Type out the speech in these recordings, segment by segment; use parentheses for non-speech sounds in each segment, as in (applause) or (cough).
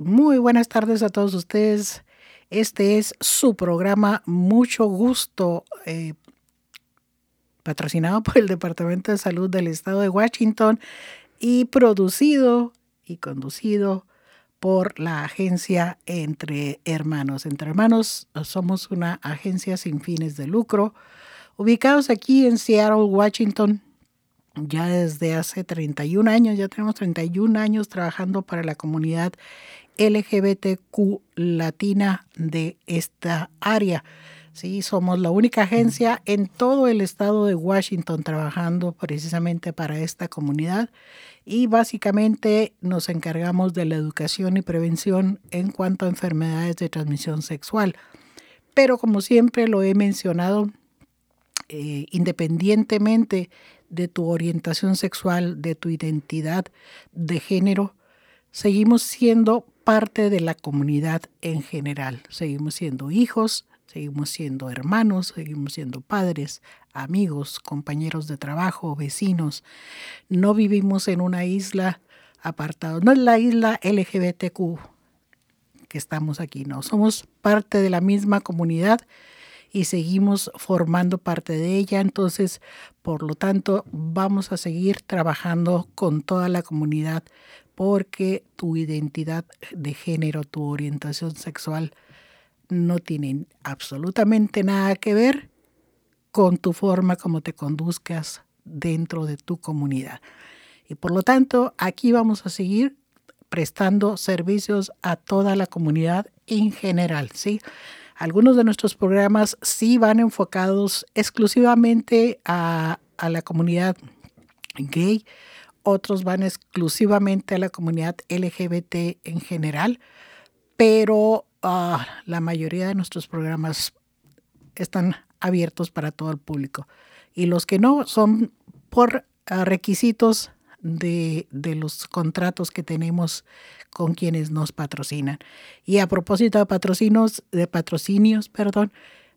Muy buenas tardes a todos ustedes. Este es su programa Mucho Gusto, eh, patrocinado (laughs) por el Departamento de Salud del Estado de Washington y producido y conducido por la agencia Entre Hermanos. Entre Hermanos somos una agencia sin fines de lucro, ubicados aquí en Seattle, Washington, ya desde hace 31 años, ya tenemos 31 años trabajando para la comunidad LGBTQ latina de esta área. Sí, somos la única agencia en todo el estado de Washington trabajando precisamente para esta comunidad y básicamente nos encargamos de la educación y prevención en cuanto a enfermedades de transmisión sexual. Pero como siempre lo he mencionado, eh, independientemente de tu orientación sexual, de tu identidad de género, seguimos siendo parte de la comunidad en general. Seguimos siendo hijos, seguimos siendo hermanos, seguimos siendo padres, amigos, compañeros de trabajo, vecinos. No vivimos en una isla apartada, no es la isla LGBTQ que estamos aquí, no, somos parte de la misma comunidad y seguimos formando parte de ella. Entonces, por lo tanto, vamos a seguir trabajando con toda la comunidad porque tu identidad de género, tu orientación sexual no tienen absolutamente nada que ver con tu forma como te conduzcas dentro de tu comunidad. Y por lo tanto, aquí vamos a seguir prestando servicios a toda la comunidad en general, ¿sí? Algunos de nuestros programas sí van enfocados exclusivamente a, la comunidad gay, otros van exclusivamente a la comunidad LGBT en general, pero ah, la mayoría de nuestros programas están abiertos para todo el público. Y los que no son por ah, requisitos de, de, los contratos que tenemos con quienes nos patrocinan. Y a propósito de patrocinios, de patrocinios, perdón,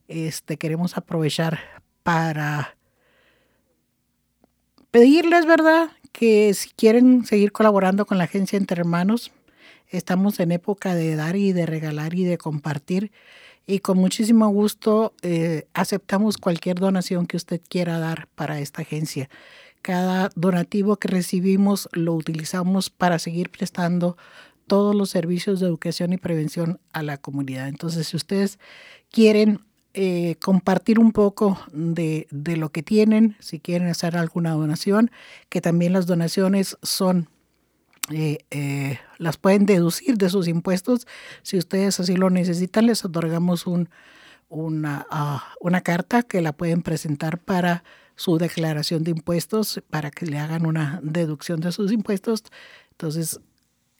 este, queremos aprovechar para pedirles, ¿verdad? Que si quieren seguir colaborando con la agencia Entre Hermanos, estamos en época de dar y de regalar y de compartir. Y con muchísimo gusto eh, aceptamos cualquier donación que usted quiera dar para esta agencia. Cada donativo que recibimos lo utilizamos para seguir prestando todos los servicios de educación y prevención a la comunidad. Entonces, si ustedes quieren eh, compartir un poco de, lo que tienen, si quieren hacer alguna donación, que también las donaciones son, eh, eh, las pueden deducir de sus impuestos. Si ustedes así lo necesitan, les otorgamos un, una, ah, una carta que la pueden presentar para su declaración de impuestos para que le hagan una deducción de sus impuestos. Entonces,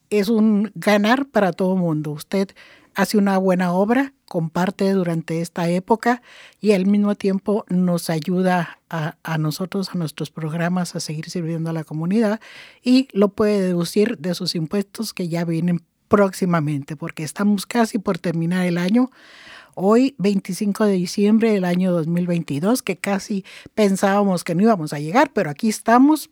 es un ganar para todo mundo. Usted hace una buena obra, comparte durante esta época y al mismo tiempo nos ayuda a, a, nosotros, a nuestros programas, a seguir sirviendo a la comunidad y lo puede deducir de sus impuestos que ya vienen próximamente, porque estamos casi por terminar el año. Hoy, 25 de diciembre del año 2022, que casi pensábamos que no íbamos a llegar, pero aquí estamos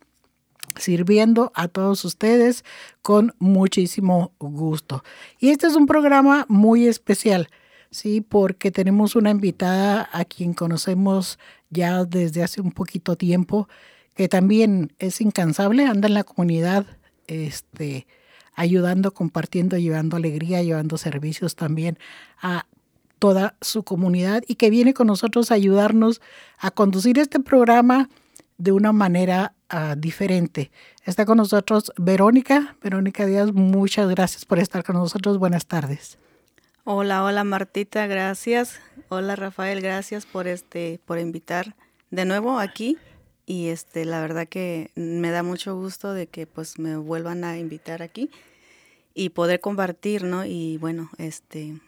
sirviendo a todos ustedes con muchísimo gusto. Y este es un programa muy especial, ¿sí? Porque tenemos una invitada a quien conocemos ya desde hace un poquito tiempo, que también es incansable, anda en la comunidad, este, ayudando, compartiendo, llevando alegría, llevando servicios también a toda su comunidad y que viene con nosotros a ayudarnos a conducir este programa de una manera uh, diferente. Está con nosotros Verónica. Verónica Díaz, muchas gracias por estar con nosotros. Buenas tardes. Hola, hola Martita, gracias. Hola Rafael, gracias por este por invitar de nuevo aquí y este la verdad que me da mucho gusto de que pues me vuelvan a invitar aquí y poder compartir, ¿no? Y bueno, este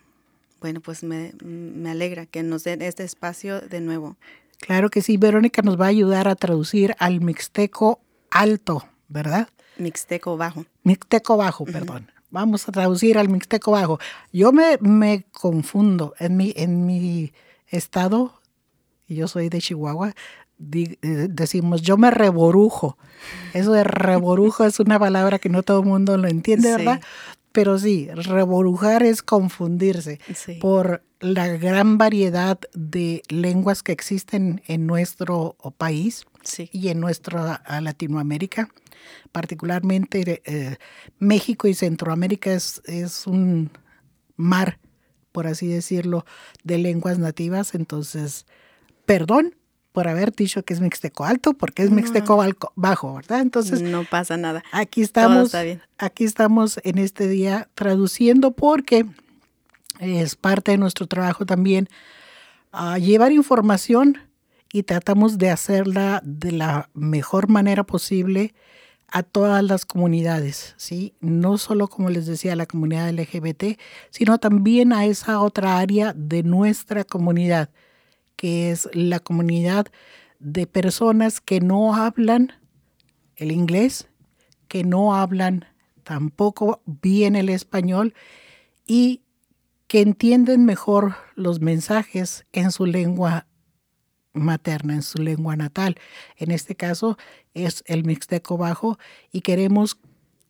bueno, pues me, me alegra que nos den este espacio de nuevo. Claro que sí, Verónica nos va a ayudar a traducir al mixteco alto, ¿verdad? Mixteco bajo. Mixteco bajo, perdón. Vamos a traducir al mixteco bajo. Yo me, me confundo. En mi, en mi estado, y yo soy de Chihuahua, eh, decimos yo me reborujo. Eso de reborujo es una palabra que no todo el mundo lo entiende, ¿verdad? Pero sí, reborujar es confundirse Sí. por la gran variedad de lenguas que existen en nuestro país Sí. y en nuestra Latinoamérica. Particularmente eh, México y Centroamérica es, es un mar, por así decirlo, de lenguas nativas. Entonces, perdón por haber dicho que es Mixteco alto, porque es. Mixteco bajo, ¿verdad? Entonces, no pasa nada. Aquí Todo estamos, está bien. aquí estamos en este día traduciendo porque es parte de nuestro trabajo también ah, llevar información y tratamos de hacerla de la mejor manera posible a todas las comunidades, ¿sí? No solo, como les decía, a la comunidad LGBT, sino también a esa otra área de nuestra comunidad, que es la comunidad de personas que no hablan el inglés, que no hablan tampoco bien el español y que entienden mejor los mensajes en su lengua materna, en su lengua natal. En este caso es el mixteco bajo y queremos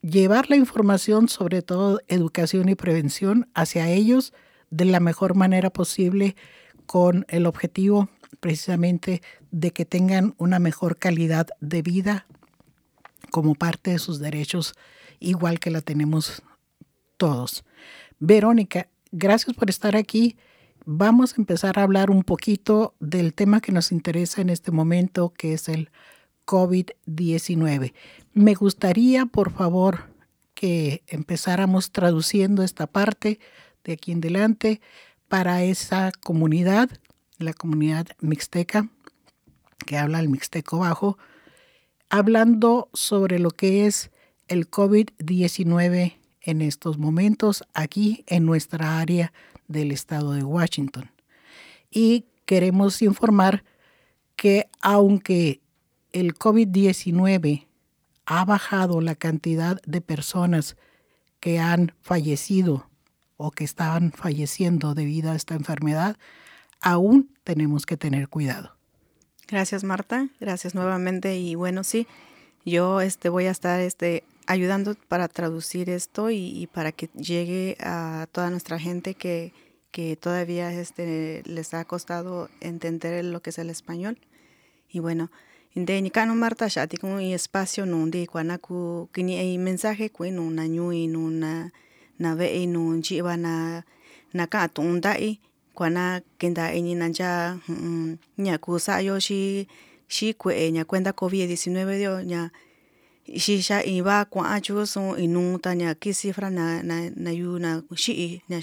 llevar la información, sobre todo educación y prevención, hacia ellos de la mejor manera posible con el objetivo precisamente de que tengan una mejor calidad de vida como parte de sus derechos, igual que la tenemos todos. Verónica, gracias por estar aquí. Vamos a empezar a hablar un poquito del tema que nos interesa en este momento, que es el COVID-19. Me gustaría, por favor, que empezáramos traduciendo esta parte de aquí en adelante para esa comunidad, la comunidad mixteca, que habla el mixteco bajo, hablando sobre lo que es el COVID-19 en estos momentos aquí en nuestra área del estado de Washington. Y queremos informar que aunque el COVID-19 ha bajado la cantidad de personas que han fallecido o que estaban falleciendo debido a esta enfermedad, aún tenemos que tener cuidado. Gracias, Marta. Gracias nuevamente. Y bueno, sí, yo este, voy a estar este, ayudando para traducir esto y, y para que llegue a toda nuestra gente que, que todavía este, les ha costado entender lo que es el español. Y bueno, de ni cano Marta ya ti como espacio no de kini hay mensaje ku no na ñui no na na ve no jiba na na ka tunda i kuana kenda ni na ya ña ku sa yo shi shi kue ña cuenta covid 19 dio ña shi sha iba kwa chu so inu ta ña ki cifra na na na yu na shi ña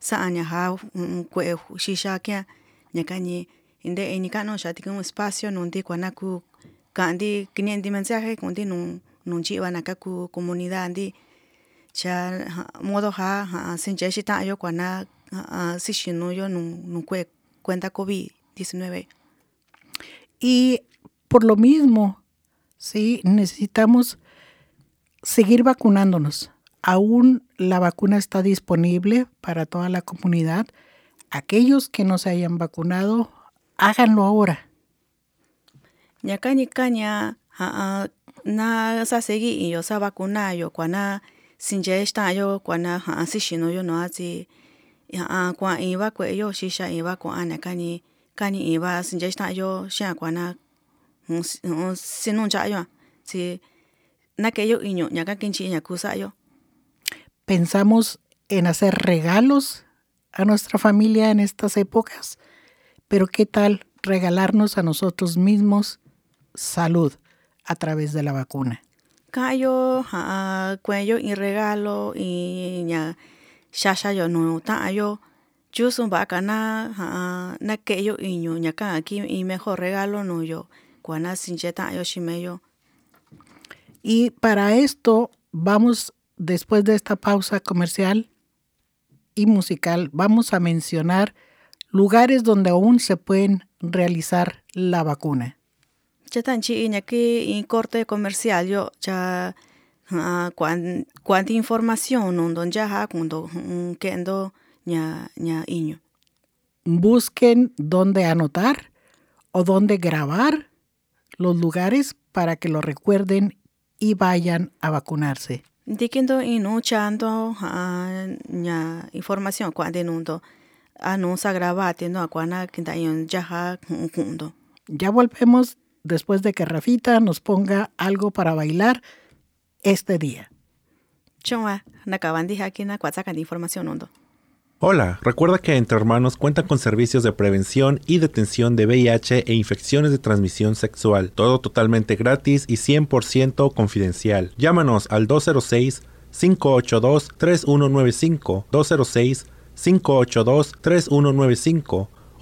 sa ña ha kue shi sha kya ña ka ñi inde ini kano xa tikun espacio nundi kuana ku kandi kini mensaje kundi nun nun chiva na ku comunidad ndi cha modo ha sinche shita yo kuana si shinu yo nun kue cuenta covid 19 y por lo mismo sí necesitamos seguir vacunándonos. Aún la vacuna está disponible para toda la comunidad. Aquellos que no se hayan vacunado háganlo ahora. Ñakani kaña ha na sa segi yo sa vacuna yo kuana sinje esta yo kuana ha si shino yo no asi ha kwa iba kwe yo shisha iba kwa ana kani kani iba sinje esta yo sha kuana sinun cha yo si na que yo iño ñaka kinchi ña kusa yo Pensamos en hacer regalos a nuestra familia en estas épocas pero ¿qué tal regalarnos a nosotros mismos salud a través de la vacuna? Ha, cuello y regalo y ña shasha yo no ta yo yusun bacana ha na que yo iño ña ka aquí y mejor regalo no yo cuana sincheta yo shimeyo. Y para esto vamos después de esta pausa comercial y musical vamos a mencionar lugares donde aún se pueden realizar la vacuna. Chatanchi aquí en corte comercial yo ya uh, cuan, cuánta información no don ya ha cuando quendo ña ña iño. Busquen dónde anotar o dónde grabar los lugares para que lo recuerden y vayan a vacunarse. Dikindo inu chando ha ña información cuando nundo anuncia grabate no cuana quintañon yaja junto. Ya volvemos después de que Rafita nos ponga algo para bailar este día. Hola, recuerda que Entre Hermanos cuenta con servicios de prevención y detención de VIH e infecciones de transmisión sexual, todo totalmente gratis y 100% confidencial. Llámanos al 206 582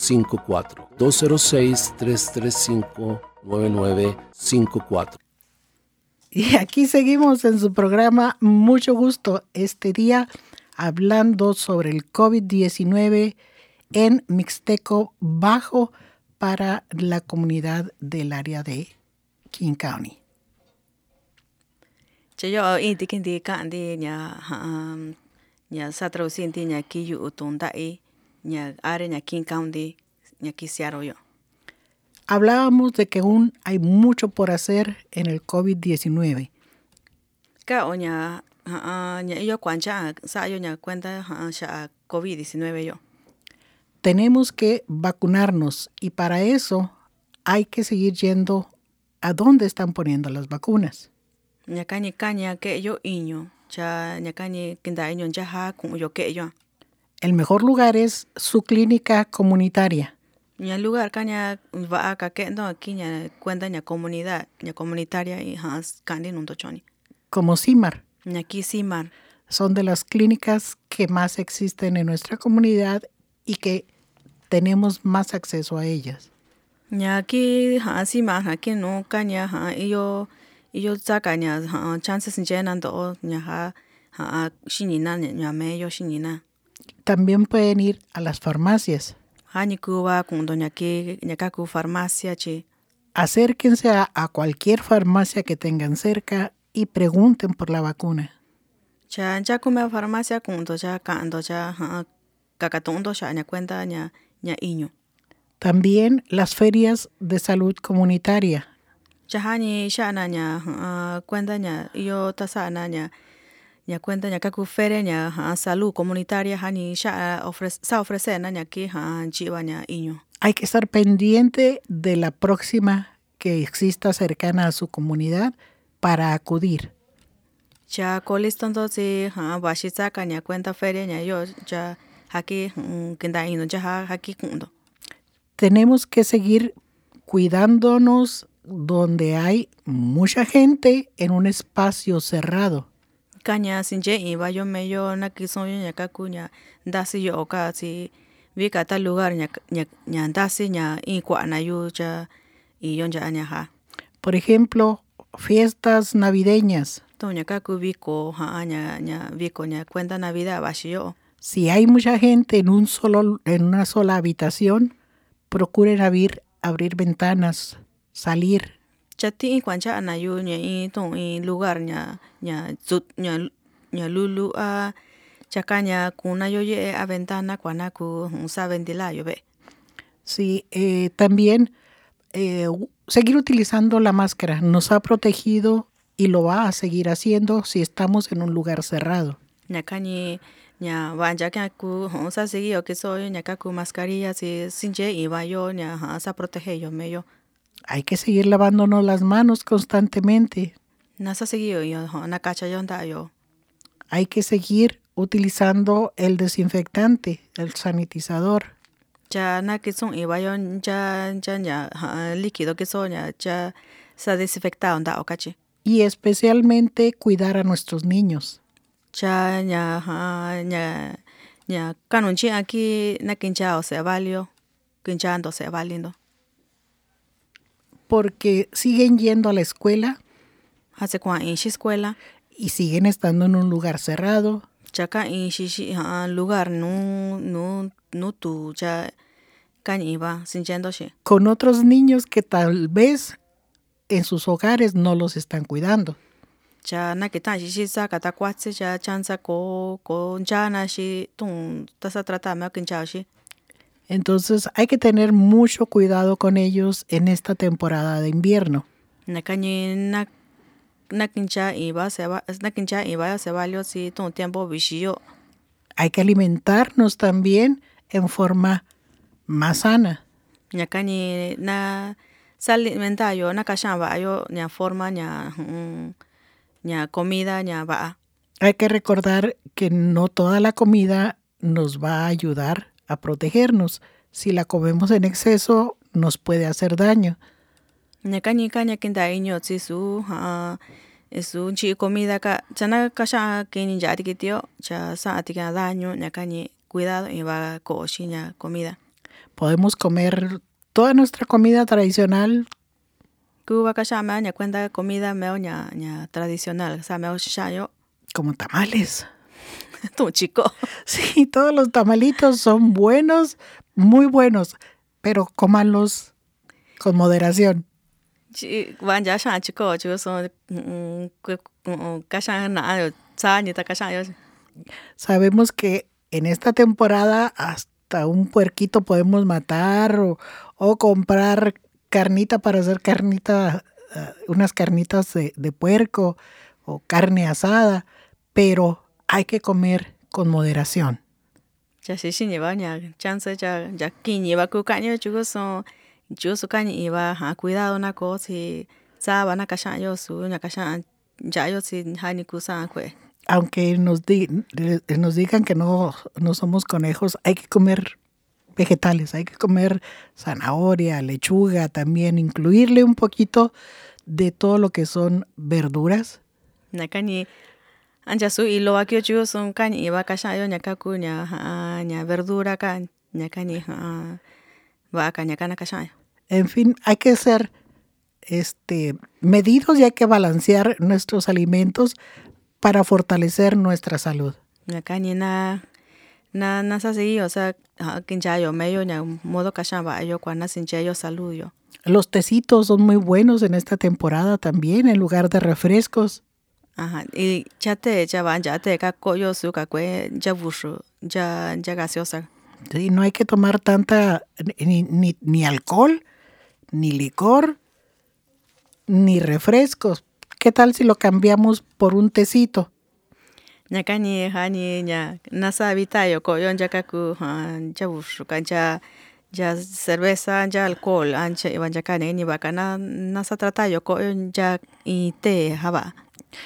54 206 335 9954. Y aquí seguimos en su programa Mucho Gusto este día hablando sobre el COVID-19 en Mixteco Bajo para la comunidad del área de King County. Yo inti kindi kandi nya nya sa traducinti nya kiyu utundai nya are nya King County nya kisiaro yo. Hablábamos de que aún hay mucho por hacer en el COVID-19. Ka oña nya yo cuancha sa yo nya cuenta sha COVID-19 yo. Tenemos que vacunarnos y para eso hay que seguir yendo a dónde están poniendo las vacunas. Nya kañi kaña que yo iño cha nya kañi kinda iño ya ha kun yo que yo. El mejor lugar es su clínica comunitaria. Ña lugar kaña va acá que no aquí ña cuenta ña comunidad ña comunitaria y has kandi nunto choni. como CIMAR. Ña aquí simar. Son de las clínicas que más existen en nuestra comunidad y que tenemos más acceso a ellas. Ña aquí ha simar aquí no kaña ha iyo iyo zaka ña ha chances llenan do ña ha ha shinina ña me yo shinina. También pueden ir a las farmacias. Chi. Acérquense a, a cualquier farmacia que tengan cerca y pregunten por la vacuna. Farmacia. También las ferias de salud comunitaria. Ña cuenta ña kaku feria ña uh, salud comunitaria hani sha ofrece sa ofrece na ña ki ha chiva ña iño. Hay que estar pendiente de la próxima que exista cercana a su comunidad para acudir. Cha kolistondo si ha bashitsa ka ña cuenta feria ña yo haki um, kinda ino cha ha haki kundo. Tenemos que seguir cuidándonos donde hay mucha gente en un espacio cerrado. Kaña sinje iba yo meyo na kison yo ña kaku ña ndasi yo ka si vi ka ta lugar ña ña ña ndasi ña i kwa na yu cha y yo ña ña ha. Por ejemplo, fiestas navideñas. To ña kaku viko ha ña ña viko ña cuenta navidad bashi yo. Si hay mucha gente en un solo en una sola habitación, procuren abrir abrir ventanas, salir. Cha ti i kwancha na yu ña i to i lugar ña ña zut ña ña lulu ventana kwana ku. Sí, eh, también eh, seguir utilizando la máscara nos ha protegido y lo va a seguir haciendo si estamos en un lugar cerrado. ña ku ku mascarilla ña. Hay que seguir lavándonos las manos constantemente. Hay que seguir utilizando el desinfectante, el sanitizador. cha na que son iba yo ya ya ya líquido que son ya ya sa desinfectado nda o kachi. Y especialmente cuidar a nuestros niños. cha ña ha ña ña kanunchi aquí na kincha o se valio kinchando se valiendo. Porque siguen yendo a la escuela Hace shi escuela y siguen estando en un lugar cerrado. chaka in xixi ha lugar nu nu nu tu cha cañiva sintiéndose. Con otros niños que tal vez en sus hogares no los están cuidando. Cha na kita xixi sa kata cha chanza ko ko chana xi tun tasa trata me kinchao xi. Entonces hay que tener mucho cuidado con ellos en esta temporada de invierno. Hay que alimentarnos también en forma más sana. Hay que recordar que no toda la comida nos va a ayudar a protegernos. Si la comemos en exceso, nos puede hacer daño. Si su chi comida ka chana kasha kini ya tikitio cha sa tika daño ña kañi cuidado y va ko ña comida. Podemos comer toda nuestra comida tradicional, Cuba kasha me ña cuenta comida meo ña ña tradicional sa meo shayo como tamales. (laughs) tu chico. Sí, todos los tamalitos son buenos, muy buenos, pero cómanlos con moderación. Ya chico chu so kasha na yo sa ni ta kasha yo. Sabemos que en esta temporada hasta un puerquito podemos matar o, o comprar carnita para hacer carnita, uh, unas carnitas de, de puerco o carne asada, pero hay que comer con moderación. Cha si si ni va ña chance cha ya kiñi va ku kaño chu so chu so kañi iba ha cuidado na ko si sa va na kasha yo su ña kasha ya yo si ha ni ku sa kwe. Aunque nos, di- nos digan que no, no somos conejos, hay que comer vegetales, hay que comer zanahoria, lechuga también, incluirle un poquito de todo lo que son verduras. Na anja su ilo wa kyo chu so kañi iba kasha yo ña ka ku ña verdura ka ña kañi ha va ka ña kana kasha yo. En fin, hay que ser este, medidos y hay que balancear nuestros alimentos para fortalecer nuestra salud. ña kañi na na na sa si o sea ha kincha yo meyo ña modo kasha va yo kwa na sinche yo salud yo. Los tecitos son muy buenos en esta temporada también, en lugar de refrescos. Ajá, y ya te ya van ya te ka koyo su kwe ya bushu ya ya gaseosa. Sí, no hay que tomar tanta, ni, ni, ni alcohol, ni licor, ni refrescos. ¿Qué tal si lo cambiamos por un tecito? Ña ka ni ha ni ña na sa vita yo koyo ya ha ya bushu ka ya ya cerveza ya alcohol anche iban ya ka ne ni ba ka na na sa trata yo koyo ya y té haba.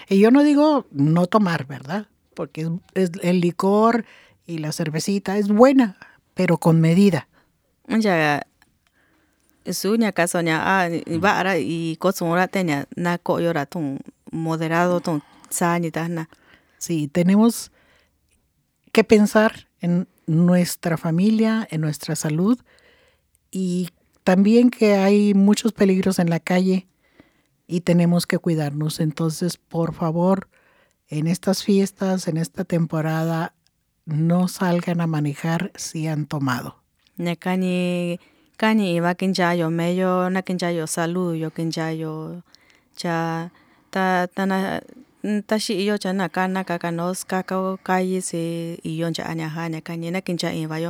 Y yo no digo no tomar, ¿verdad? Porque es, es el licor y la cervecita es buena, pero con medida. Ya su ña ka so ña a ba ara y ko ra te ña na koyo ra tun moderado tun sa ni ta na. Sí, tenemos que pensar en nuestra familia, en nuestra salud y también que hay muchos peligros en la calle y tenemos que cuidarnos. Entonces, por favor, en estas fiestas, en esta temporada, no salgan a manejar si han tomado. Kani yo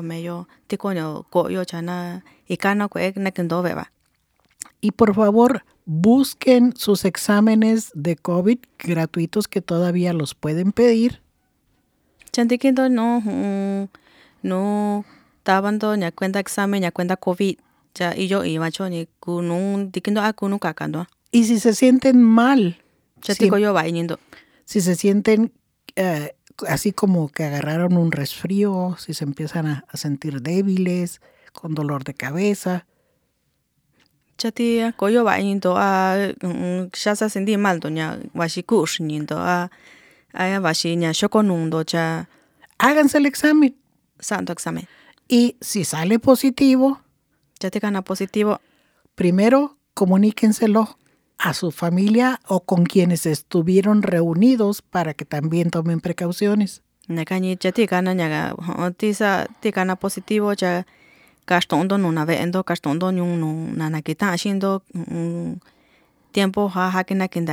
meyo y por favor, busquen sus exámenes de COVID gratuitos que todavía los pueden pedir. no mm, no tabando nya cuenta examen nya cuenta covid cha iyo iba cho ni kunun dikindo a kunu kakando Y si se sienten mal, si- si se sienten eh, así como que agarraron un resfrío, si se empiezan a, a sentir débiles, con dolor de cabeza, Chati koyo ba into a shasa sendi mal to nya washi kush nindo a a washi nya shoko nundo cha háganse el examen. santo examen. Y si sale positivo, Chati kana positivo. primero comuníquenselo a su familia o con quienes estuvieron reunidos para que también tomen precauciones. Ñaga tisa positivo cha nuna ve'endo nana kita xindo tiempo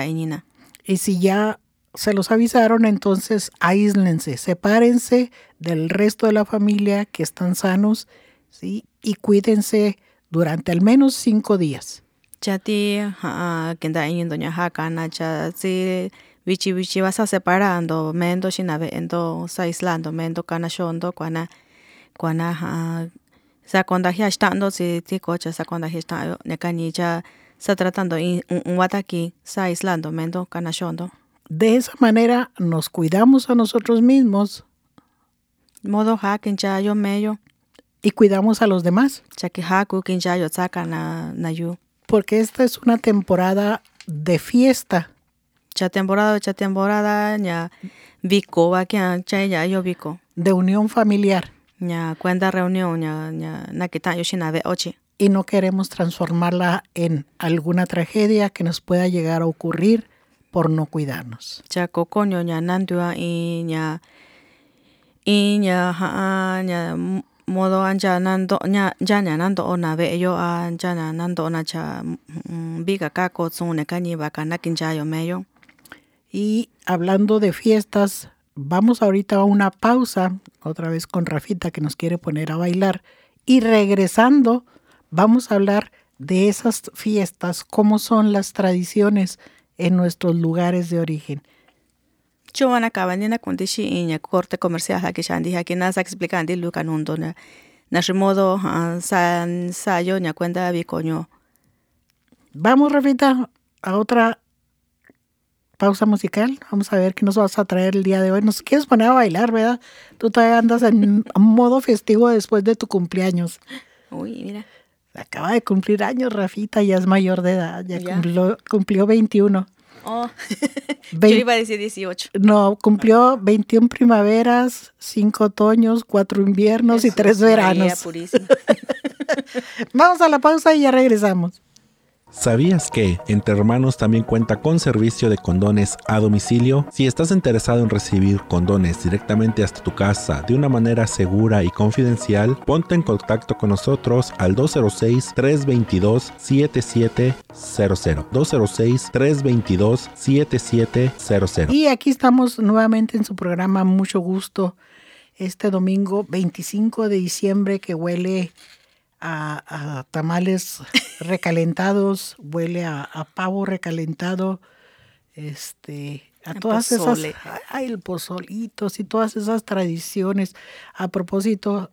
inina. Y si ya se los avisaron, entonces aíslense, sepárense del resto de la familia que están sanos, ¿sí? Y cuídense durante al menos cinco días. Chati ha kinda inindo ña hakana cha si vichi vichi vas a separando mendo xinave endo sa aislando mendo kana shondo kuana kuana sa contagia stando si ti cocha sa contagia stando neka ni cha sa tratando in un wataki sa aislando mendo kana shondo. De esa manera nos cuidamos a nosotros mismos Modo ha kincha yo meyo y cuidamos a los demás, chaki haku kincha yo tsaka na na yu. Porque esta es una temporada de fiesta. Cha temporada cha temporada ña viko wa kya cha ya yo viko. de unión familiar ña cuenta reunión ña ña na kita yo xinave ochi. y no queremos transformarla en alguna tragedia que nos pueda llegar a ocurrir por no cuidarnos. cha kokoño ña nandua y ña y ha ña modo ancha nando ña nando ona ve yo a ya ña nando cha yo meyo. Y hablando de fiestas, vamos ahorita a una pausa, otra vez con Rafita que nos quiere poner a bailar. Y regresando, vamos a hablar de esas fiestas, cómo son las tradiciones en nuestros lugares de origen. Chuana cabanina kundishi iña corte comercial aquí shandi aquí nasa explicandi luka nundo na na modo sa sa yo ña cuenta bicoño. Vamos, Rafita, a otra pausa musical. Vamos a ver qué nos vas a traer el día de hoy. Nos quieres poner a bailar, ¿verdad? Tú todavía andas en (laughs) modo festivo después de tu cumpleaños. Uy, mira. Acaba de cumplir años, Rafita, ya es mayor de edad, ya, Ya. Cumplió, cumplió 21. Oh. (laughs) yo Vein- iba a decir 18. No, cumplió 21 primaveras, 5 otoños, 4 inviernos y Jesús 3 María veranos. purísima. (laughs) Vamos a la pausa y ya regresamos. ¿Sabías que Entre Hermanos también cuenta con servicio de condones a domicilio? Si estás interesado en recibir condones directamente hasta tu casa de una manera segura y confidencial, ponte en contacto con nosotros al 206-322-7700. 206-322-7700. Y aquí estamos nuevamente en su programa Mucho Gusto este domingo 25 de diciembre que huele a, a tamales recalentados, huele a, a pavo recalentado, este, a A todas pozole. esas, ay, el pozolitos y todas esas tradiciones. A propósito,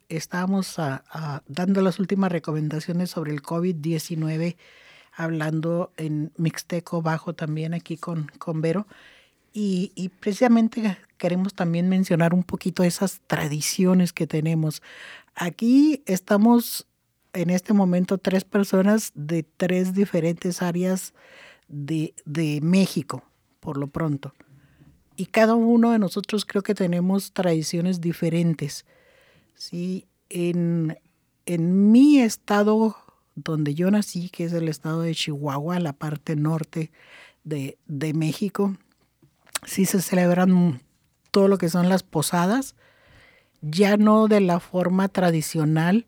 a- dando las últimas recomendaciones sobre el COVID-19, hablando en Mixteco Bajo también aquí con, con Vero. Y, y precisamente queremos también mencionar un poquito esas tradiciones que tenemos. Aquí estamos en este momento tres personas de tres diferentes áreas de, de México, por lo pronto. Y cada uno de nosotros creo que tenemos tradiciones diferentes. ¿sí? En, en mi estado donde yo nací, que es el estado de Chihuahua, la parte norte de, de México, sí se celebran todo lo que son las posadas, ya no de la forma tradicional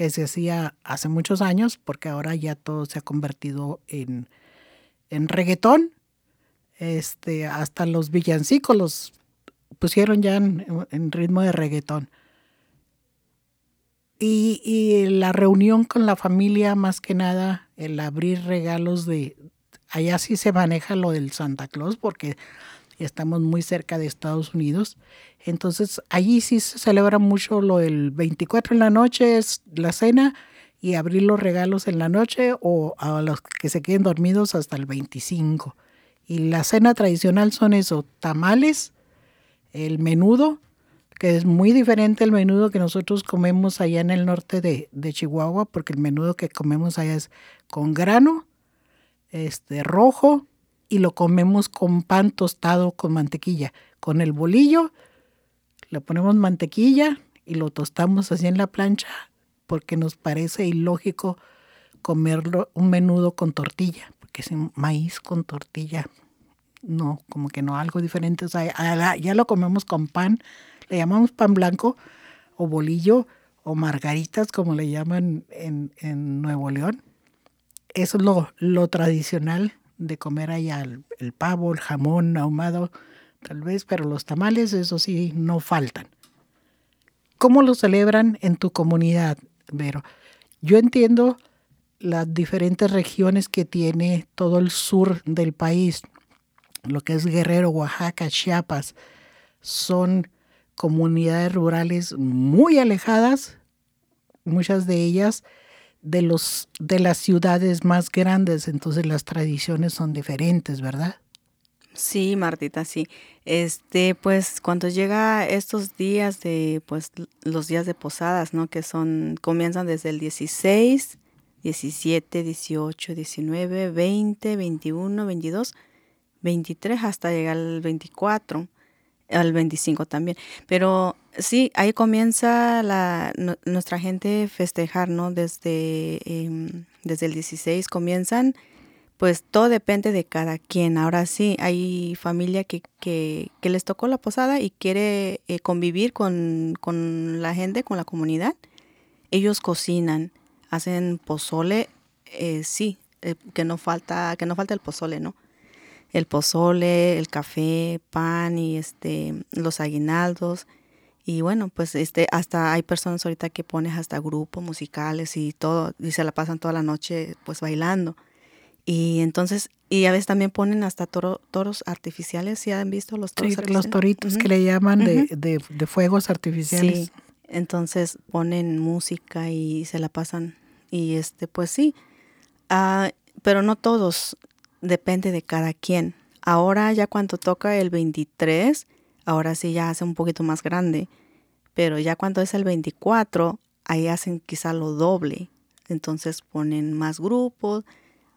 que se hacía hace muchos años, porque ahora ya todo se ha convertido en, en reggaetón. Este, hasta los villancicos los pusieron ya en, ritmo de reggaetón. Y, y la reunión con la familia, más que nada, el abrir regalos de... Allá sí se maneja lo del Santa Claus porque estamos muy cerca de Estados Unidos. Entonces, allí sí se celebra mucho lo del 24 en la noche, es la cena, y abrir los regalos en la noche o a los que se queden dormidos hasta el 25. Y la cena tradicional son eso, tamales, el menudo, que es muy diferente al menudo que nosotros comemos allá en el norte de, de Chihuahua, porque el menudo que comemos allá es con grano, este rojo, y lo comemos con pan tostado con mantequilla. Con el bolillo le ponemos mantequilla y lo tostamos así en la plancha porque nos parece ilógico comerlo un menudo con tortilla, porque es maíz con tortilla. No, como que no, algo diferente. Ya lo comemos con pan, le llamamos pan blanco o bolillo o margaritas, como le llaman en, en Nuevo León. Eso es lo, lo tradicional de comer allá, el, pavo, el jamón ahumado, tal vez, pero los tamales, eso sí, no faltan. ¿Cómo lo celebran en tu comunidad, Vero? Yo entiendo las diferentes regiones que tiene todo el sur del país, lo que es Guerrero, Oaxaca, Chiapas, son comunidades rurales muy alejadas, muchas de ellas de los de las ciudades más grandes, entonces las tradiciones son diferentes, ¿verdad? Sí, Martita, sí. Este, pues cuando llega estos días de pues los días de posadas, ¿no? Que son comienzan desde el 16, 17, 18, 19, 20, 21, 22, 23 hasta llegar al 24 al 25 también. Pero sí, ahí comienza la, nuestra gente festejar, ¿no? Desde, eh, desde el 16 comienzan, pues todo depende de cada quien. Ahora sí, hay familia que, que, que les tocó la posada y quiere eh, convivir con, con, la gente, con la comunidad. Ellos cocinan, hacen pozole, eh, sí, eh, que no falta, que no falta el pozole, ¿no? el pozole, el café, pan y este los aguinaldos. Y bueno, pues este hasta hay personas ahorita que ponen hasta grupos musicales y todo y se la pasan toda la noche pues bailando. Y entonces y a veces también ponen hasta toros artificiales, ¿sí han visto los toros sí, los toritos que le llaman de, de, de, fuegos artificiales. Sí. Entonces ponen música y se la pasan y este pues sí. Uh, pero no todos depende de cada quien. Ahora ya cuando toca el 23, ahora sí ya hace un poquito más grande, pero ya cuando es el 24, ahí hacen quizá lo doble. Entonces ponen más grupos,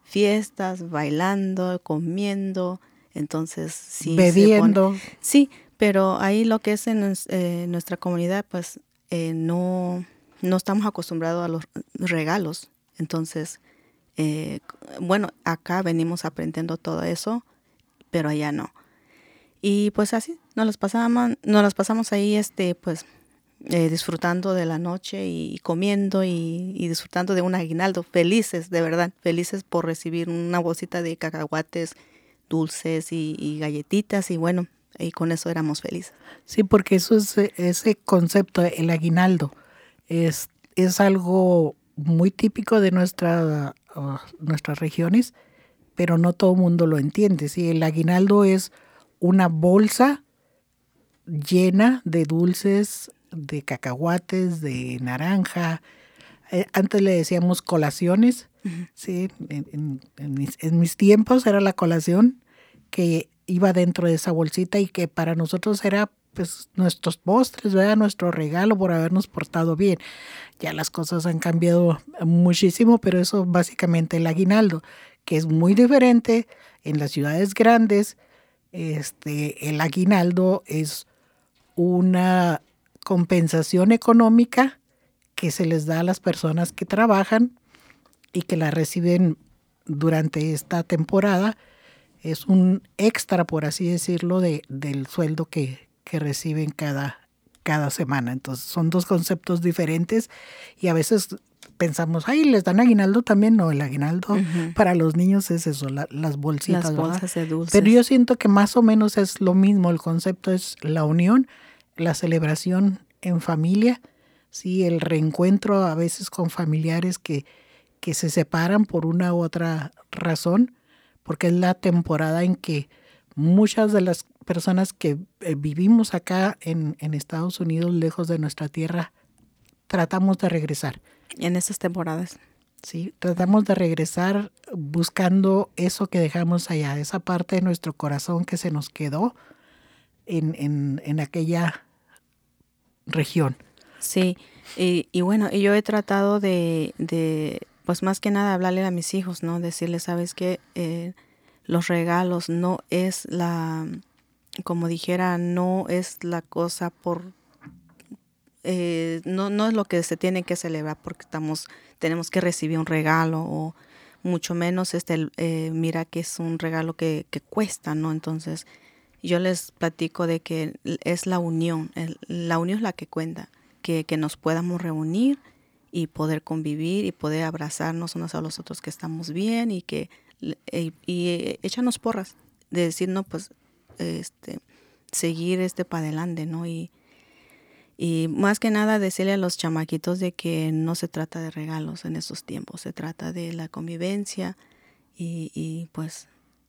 fiestas, bailando, comiendo, entonces sí. Bebiendo. sí, pero ahí lo que es en eh, nuestra comunidad, pues eh, no, no estamos acostumbrados a los regalos. Entonces, eh, bueno, acá venimos aprendiendo todo eso, pero allá no. Y pues así, nos las pasamos, nos las pasamos ahí, este, pues, eh, disfrutando de la noche y, comiendo y, disfrutando de un aguinaldo, felices, de verdad, felices por recibir una bolsita de cacahuates dulces y, galletitas y bueno, y con eso éramos felices. Sí, porque eso es ese concepto, el aguinaldo, es, es algo muy típico de nuestra nuestras regiones, pero no todo el mundo lo entiende. ¿sí? El aguinaldo es una bolsa llena de dulces, de cacahuates, de naranja. Eh, antes le decíamos colaciones, ¿sí? En, mis, en, mis, tiempos era la colación que iba dentro de esa bolsita y que para nosotros era pues nuestros postres, ¿verdad? nuestro regalo por habernos portado bien. Ya las cosas han cambiado muchísimo, pero eso básicamente el aguinaldo, que es muy diferente en las ciudades grandes. Este, el aguinaldo es una compensación económica que se les da a las personas que trabajan y que la reciben durante esta temporada. Es un extra, por así decirlo, de, del sueldo que, que reciben cada, cada semana. Entonces son dos conceptos diferentes y a veces pensamos, ay, les dan aguinaldo también. No, el aguinaldo para los niños es eso, las bolsitas. Las bolsas de dulces. Pero yo siento que más o menos es lo mismo. El concepto es la unión, la celebración en familia, sí, el reencuentro a veces con familiares que, que se separan por una u otra razón, porque es la temporada en que muchas de las personas que eh, vivimos acá en, en, Estados Unidos, lejos de nuestra tierra, tratamos de regresar. En estas temporadas. Sí, tratamos de regresar buscando eso que dejamos allá, esa parte de nuestro corazón que se nos quedó en, en, en aquella región. Sí, y, y, bueno, yo he tratado de, de, pues más que nada hablarle a mis hijos, ¿no? Decirles, ¿sabes qué? Eh, los regalos no es la, como dijera, no es la cosa por, eh, no, no es lo que se tiene que celebrar porque estamos, tenemos que recibir un regalo o mucho menos este, eh, mira que es un regalo que, que cuesta, ¿no? Entonces, yo les platico de que es la unión, la unión es la que cuenta, que, que nos podamos reunir y poder convivir y poder abrazarnos unos a los otros que estamos bien y que y, y échanos porras de decir no pues este seguir este para adelante no y y más que nada decirle a los chamaquitos de que no se trata de regalos en estos tiempos, se trata de la convivencia y, y pues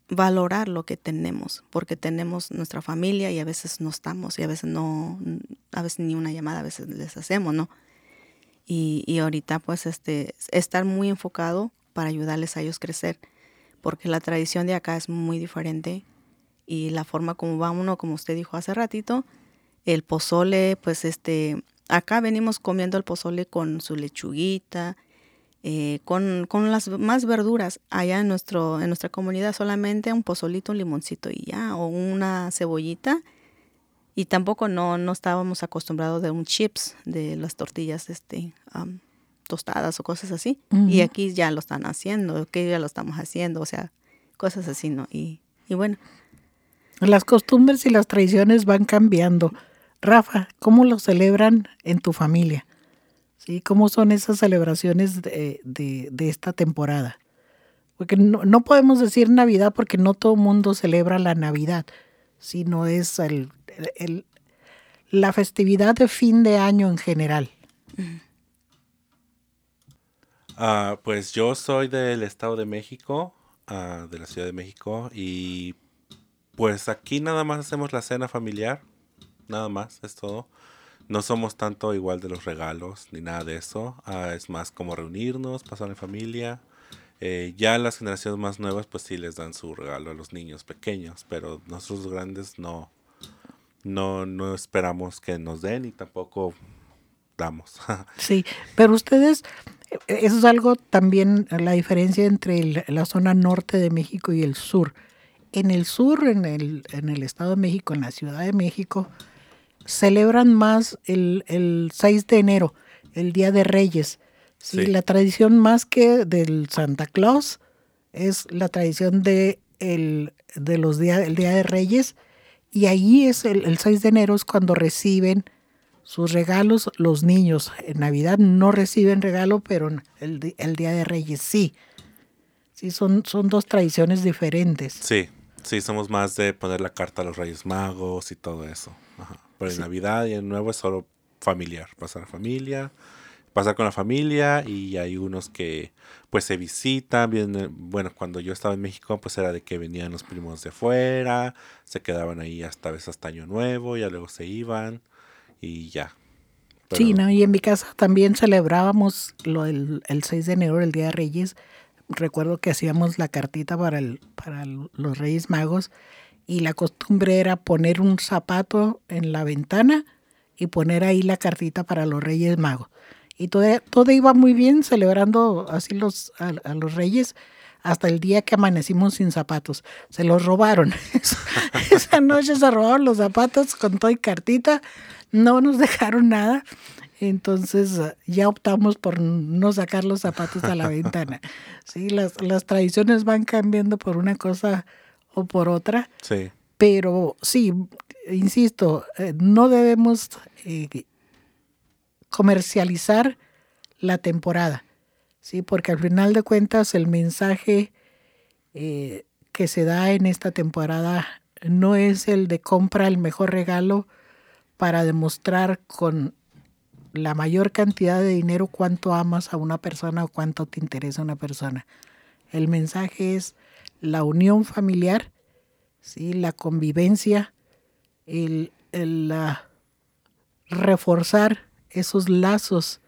valorar lo que tenemos, porque tenemos nuestra familia y a veces no estamos y a veces no, a veces ni una llamada a veces les hacemos, ¿no? Y, y ahorita pues este, estar muy enfocado para ayudarles a ellos crecer, porque la tradición de acá es muy diferente y la forma como va uno, como usted dijo hace ratito, el pozole, pues este, acá venimos comiendo el pozole con su lechuguita, eh, con, con, las más verduras. Allá en, nuestro, en nuestra comunidad solamente un pozolito, un limoncito y ya, o una cebollita. Y tampoco no, no estábamos acostumbrados de un chips, de las tortillas este, tostadas o cosas así. Y aquí ya lo están haciendo, que ya lo estamos haciendo, o sea, cosas así, ¿no? Y, y bueno. Las costumbres y las tradiciones van cambiando. Rafa, ¿cómo lo celebran en tu familia? ¿Sí? ¿Cómo son esas celebraciones de, de, esta temporada? Porque no, no, podemos decir Navidad porque no todo el mundo celebra la Navidad, sino es el, el, la festividad de fin de año en general. Uh, pues yo soy del Estado de México, uh, de la Ciudad de México, y pues aquí nada más hacemos la cena familiar nada más, es todo. No somos tanto igual de los regalos ni nada de eso. Ah, es más como reunirnos, pasar en familia. Eh, ya las generaciones más nuevas pues sí les dan su regalo a los niños pequeños, pero nosotros grandes no, no, no esperamos que nos den y tampoco damos. (laughs) sí, pero ustedes, eh, eso es algo también la diferencia entre la zona norte de México y el sur. En el sur, en el, en el Estado de México, en la Ciudad de México, celebran más el, el 6 de enero, el Día de Reyes. ¿sí? La tradición más que del Santa Claus es la tradición de, el, de los días, el Día de Reyes. Y ahí es el, el 6 de enero es cuando reciben sus regalos los niños. En Navidad no reciben regalo, pero el, el Día de Reyes sí. Sí, son, son dos tradiciones diferentes. Sí, sí, somos más de poner la carta a los Reyes Magos y todo eso. Ajá. Pero en Navidad y en Nuevo es solo familiar, pasar familia, pasar con la familia y hay unos que pues se visitan, vienen, bueno, cuando yo estaba en México pues era de que venían los primos de fuera, se quedaban ahí hasta vez hasta año nuevo, ya luego se iban y ya. Sí, no, y en mi casa también celebrábamos lo el 6 de enero, el Día de Reyes. Recuerdo que hacíamos la cartita para, el, para los Reyes Magos y la costumbre era poner un zapato en la ventana y poner ahí la cartita para los Reyes Magos. Y todo, todo iba muy bien celebrando así los, a, los Reyes hasta el día que amanecimos sin zapatos. Se los robaron. (laughs) Esa noche se robaron los zapatos con todo y cartita. No nos dejaron nada. Entonces ya optamos por no sacar los zapatos a la ventana. Sí, las, las tradiciones van cambiando por una cosa o por otra. Sí. Pero sí, insisto, eh, no debemos eh, comercializar la temporada, ¿sí? porque al final de cuentas el mensaje eh, que se da en esta temporada no es el de compra el mejor regalo para demostrar con la mayor cantidad de dinero cuánto amas a una persona o cuánto te interesa una persona. El mensaje es la unión familiar, ¿sí? la convivencia, el, reforzar esos lazos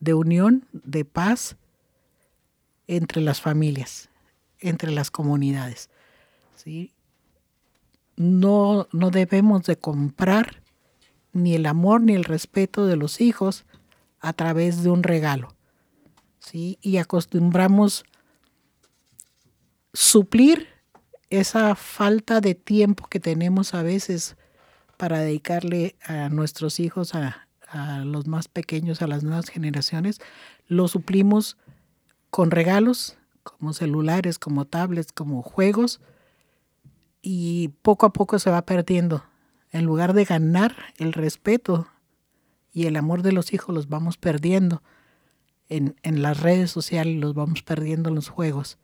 de unión, de paz entre las familias, entre las comunidades. ¿sí? No, no debemos de comprar ni el amor ni el respeto de los hijos a través de un regalo. ¿sí? Y acostumbramos suplir esa falta de tiempo que tenemos a veces para dedicarle a nuestros hijos, a, los más pequeños, a las nuevas generaciones, lo suplimos con regalos como celulares, como tablets, como juegos, y poco a poco se va perdiendo. En lugar de ganar el respeto y el amor de los hijos, los vamos perdiendo en, en las redes sociales, los vamos perdiendo en los juegos.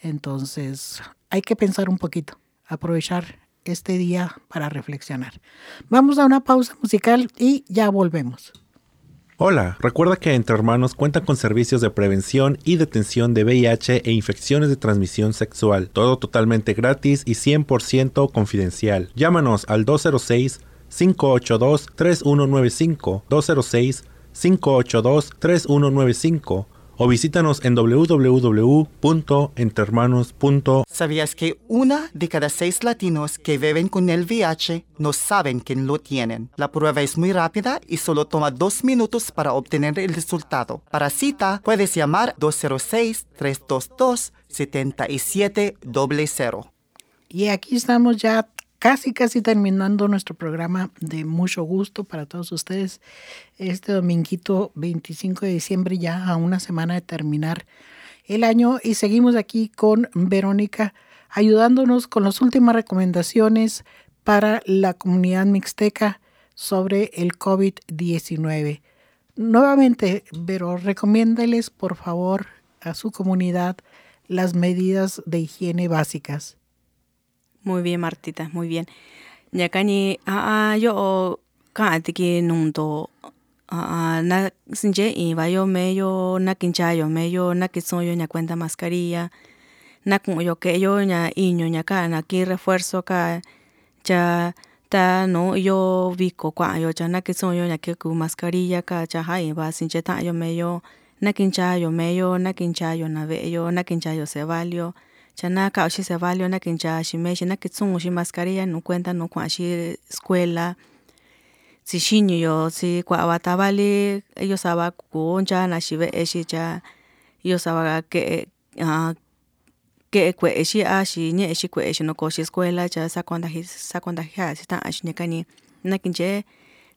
Entonces, hay que pensar un poquito, aprovechar este día para reflexionar. Vamos a una pausa musical y ya volvemos. Hola, recuerda que Entre Hermanos cuenta con servicios de prevención y detención de VIH e infecciones de transmisión sexual, todo totalmente gratis y 100% confidencial. Llámanos al 206 582 3195 206 582 3195 o visítanos en www.entermanos.org. ¿Sabías que una de cada seis latinos que viven con el VIH no saben que lo tienen? La prueba es muy rápida y solo toma dos minutos para obtener el resultado. Para cita, puedes llamar 206-322-7700. Y aquí estamos ya casi, casi terminando nuestro programa de mucho gusto para todos ustedes. Este dominguito 25 de diciembre, ya a una semana de terminar el año, y seguimos aquí con Verónica ayudándonos con las últimas recomendaciones para la comunidad mixteca sobre el COVID-19. Nuevamente, Vero, recomiéndales por favor a su comunidad las medidas de higiene básicas. Muy bien, Martita, muy bien. Ñakani a yo ka tiki nungdo a na sinje y vayo meyo na kinchayo meyo na kitsoyo ña cuenta mascarilla na yo que yo ña iño ña ka na ki refuerzo ka cha ta no yo viko kwa yo cha na kitsoyo ña que ku mascarilla ka cha ha y va sinje ta yo meyo na kinchayo meyo na kinchayo na ve yo na kinchayo se valio chana ka oshi se valio na kincha shi me shi na kitsungu shi mascarilla no cuenta no kwa shi escuela si shinyo yo si kwa watabali ellos saba kuncha na shi ve eshi cha yo saba que ah que kwe eshi a shi nye eshi kwe eshi no ko shi escuela cha sa kwanda hi sa kwanda hi si ta ashi nyakani na kinche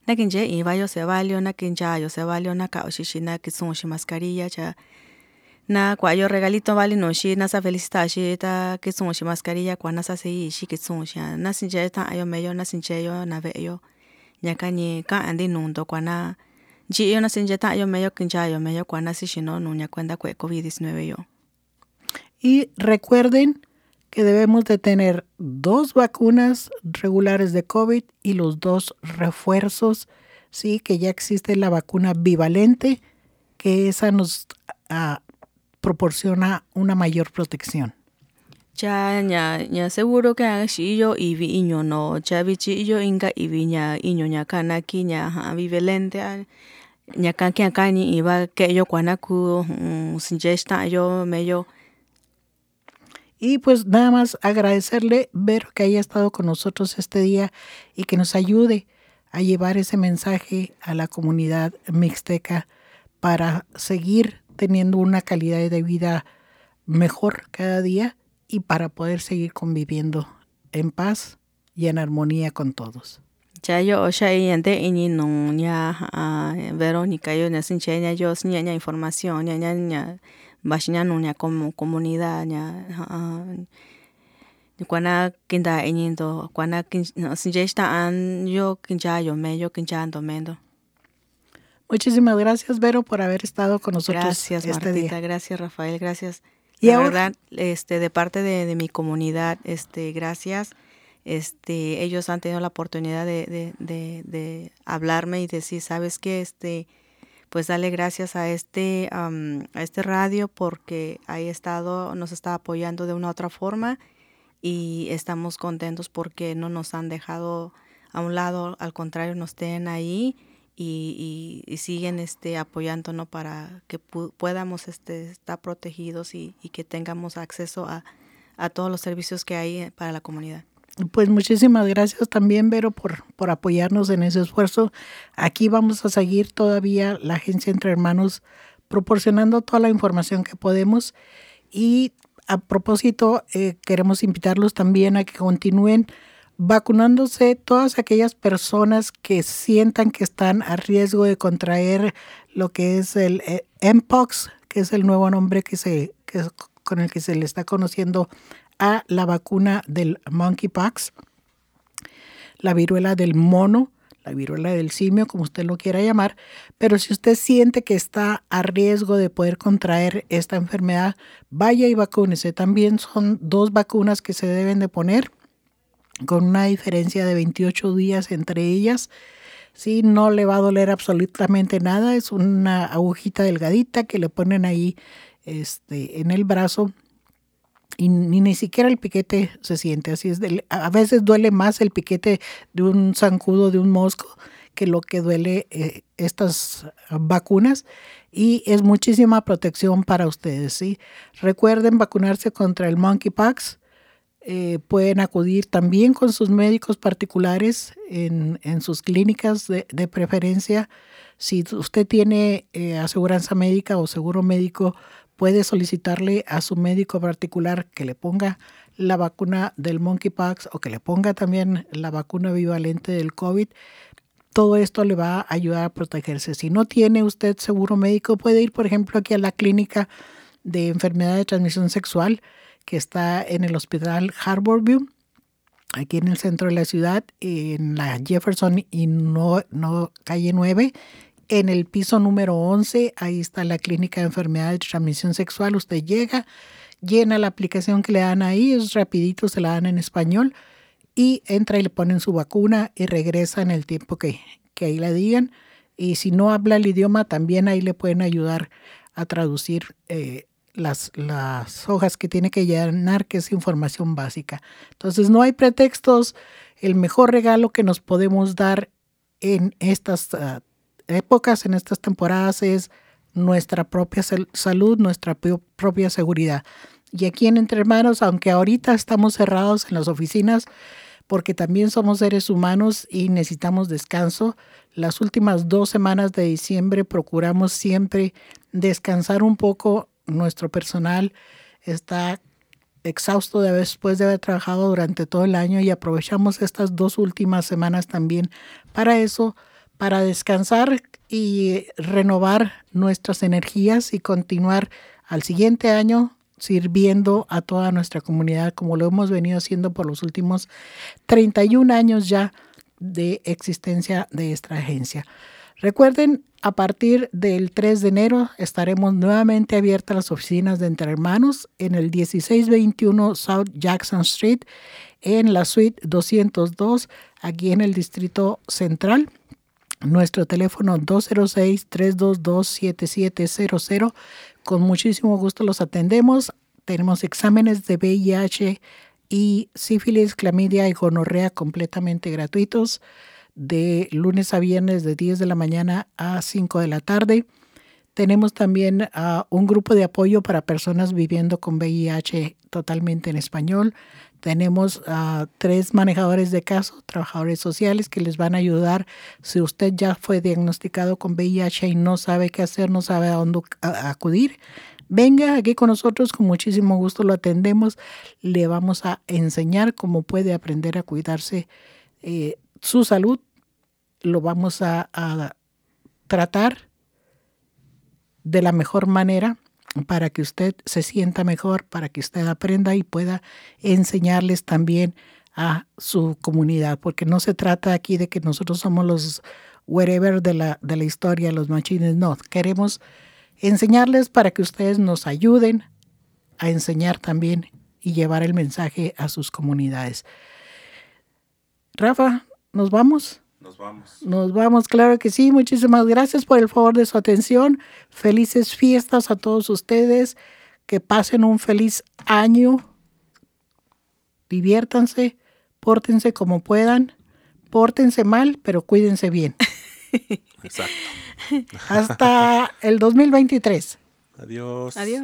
na kinche i va yo se valio na kincha yo se valio na ka oshi shi na kitsungu shi mascarilla cha na kwa yo regalito vale ta mascarilla yo meyo na sin yo na ve yo nya ka ni ka andi nundo kwa na ji yo na sin je ta yo meyo kin yo meyo kwa na si shi no no nya cuenta kwe covid 19 yo. Y recuerden que debemos de tener dos vacunas regulares de COVID y los dos refuerzos, sí, que ya existe la vacuna bivalente, que esa nos uh, proporciona una mayor protección. cha nya nya seguro que shi yo ivi iño no cha bichi yo inga ivi nya iño nya kana ki nya ha vivelente nya kan que acá ni iba que yo cuana ku sin esta yo medio y pues nada más agradecerle ver que haya estado con nosotros este día y que nos ayude a llevar ese mensaje a la comunidad mixteca para seguir teniendo una calidad de vida mejor cada día y para poder seguir conviviendo en paz y en armonía con todos. Ya yo ya ente ini no ya Verónica yo ne sin ya yo sin ya información ya ya ya bashnya no ya como comunidad ya cuana kinda ini do cuana kin sin ya está an yo kinja yo me yo kinja ando mendo. Muchísimas gracias, Vero, por haber estado con nosotros gracias, este Martita, día. Gracias, Rafael, gracias. Y La ahora- verdad, este, de parte de, de mi comunidad, este, gracias. Este, ellos han tenido la oportunidad de, de, de, de hablarme y decir, sabes qué, este, pues dale gracias a este, am, a este radio porque ahí estado, nos está apoyando de una u otra forma y estamos contentos porque no nos han dejado a un lado, al contrario, nos tienen ahí y, y- siguen este, apoyándonos para que pu- podamos este, estar protegidos y, que tengamos acceso a, a todos los servicios que hay para la comunidad. Pues muchísimas gracias también, Vero, por, por apoyarnos en ese esfuerzo. Aquí vamos a seguir todavía la agencia Entre Hermanos proporcionando toda la información que podemos. Y a propósito, eh, queremos invitarlos también a que continúen vacunándose todas aquellas personas que sientan que están a riesgo de contraer lo que es el eh, Mpox, que es el nuevo nombre que se, que con el que se le está conociendo a la vacuna del monkeypox, la viruela del mono, la viruela del simio, como usted lo quiera llamar, pero si usted siente que está a riesgo de poder contraer esta enfermedad, vaya y vacúnese. También son dos vacunas que se deben de poner con una diferencia de 28 días entre ellas. Sí, no le va a doler absolutamente nada, es una agujita delgadita que le ponen ahí este, en el brazo y ni, ni siquiera el piquete se siente. Así es, a veces duele más el piquete de un zancudo, de un mosco, que lo que duele eh, estas vacunas y es muchísima protección para ustedes. ¿sí? Recuerden vacunarse contra el monkeypox. Eh, pueden acudir también con sus médicos particulares en, en sus clínicas de, de, preferencia. Si usted tiene eh, aseguranza médica o seguro médico, puede solicitarle a su médico particular que le ponga la vacuna del monkeypox o que le ponga también la vacuna bivalente del COVID. Todo esto le va a ayudar a protegerse. Si no tiene usted seguro médico, puede ir, por ejemplo, aquí a la clínica de enfermedad de transmisión sexual que está en el hospital Harborview, aquí en el centro de la ciudad, en la Jefferson y no, no calle 9 en el piso número 11, ahí está la clínica de enfermedades de transmisión sexual. Usted llega, llena la aplicación que le dan ahí, es rapidito, se la dan en español y entra y le ponen su vacuna y regresa en el tiempo que, que ahí le digan. Y si no habla el idioma, también ahí le pueden ayudar a traducir eh, las, las hojas que tiene que llenar, que es información básica. Entonces, no hay pretextos. El mejor regalo que nos podemos dar en estas uh, épocas, en estas temporadas, es nuestra propia salud, nuestra propia seguridad. Y aquí en Entre Hermanos, aunque ahorita estamos cerrados en las oficinas, porque también somos seres humanos y necesitamos descanso, las últimas dos semanas de diciembre procuramos siempre descansar un poco. Nuestro personal está exhausto de después de haber trabajado durante todo el año y aprovechamos estas dos últimas semanas también para eso para descansar y renovar nuestras energías y continuar al siguiente año sirviendo a toda nuestra comunidad como lo hemos venido haciendo por los últimos 31 años ya de existencia de esta agencia. Recuerden, a partir del 3 de enero estaremos nuevamente abiertas las oficinas de Entre Hermanos en el 1621 South Jackson Street, en la suite 202, aquí en el Distrito Central. Nuestro teléfono 206-322-7700. Con muchísimo gusto los atendemos. Tenemos exámenes de VIH y sífilis, clamidia y gonorrea completamente gratuitos de lunes a viernes de 10 de la mañana a 5 de la tarde. Tenemos también uh, un grupo de apoyo para personas viviendo con VIH totalmente en español. Tenemos uh, tres manejadores de caso, trabajadores sociales, que les van a ayudar si usted ya fue diagnosticado con VIH y no sabe qué hacer, no sabe a dónde acudir. Venga aquí con nosotros, con muchísimo gusto lo atendemos. Le vamos a enseñar cómo puede aprender a cuidarse eh, su salud. Lo vamos a, tratar de la mejor manera para que usted se sienta mejor, para que usted aprenda y pueda enseñarles también a su comunidad, porque no se trata aquí de que nosotros somos los wherever de la, de la historia, los machines, no, queremos enseñarles para que ustedes nos ayuden a enseñar también y llevar el mensaje a sus comunidades. Rafa, ¿nos vamos? Nos vamos. Nos vamos, claro que sí. Muchísimas gracias por el favor de su atención. Felices fiestas a todos ustedes. Que pasen un feliz año. Diviértanse, pórtense como puedan. Pórtense mal, pero cuídense bien. (laughs) Exacto. Hasta el 2023. Adiós. Adiós.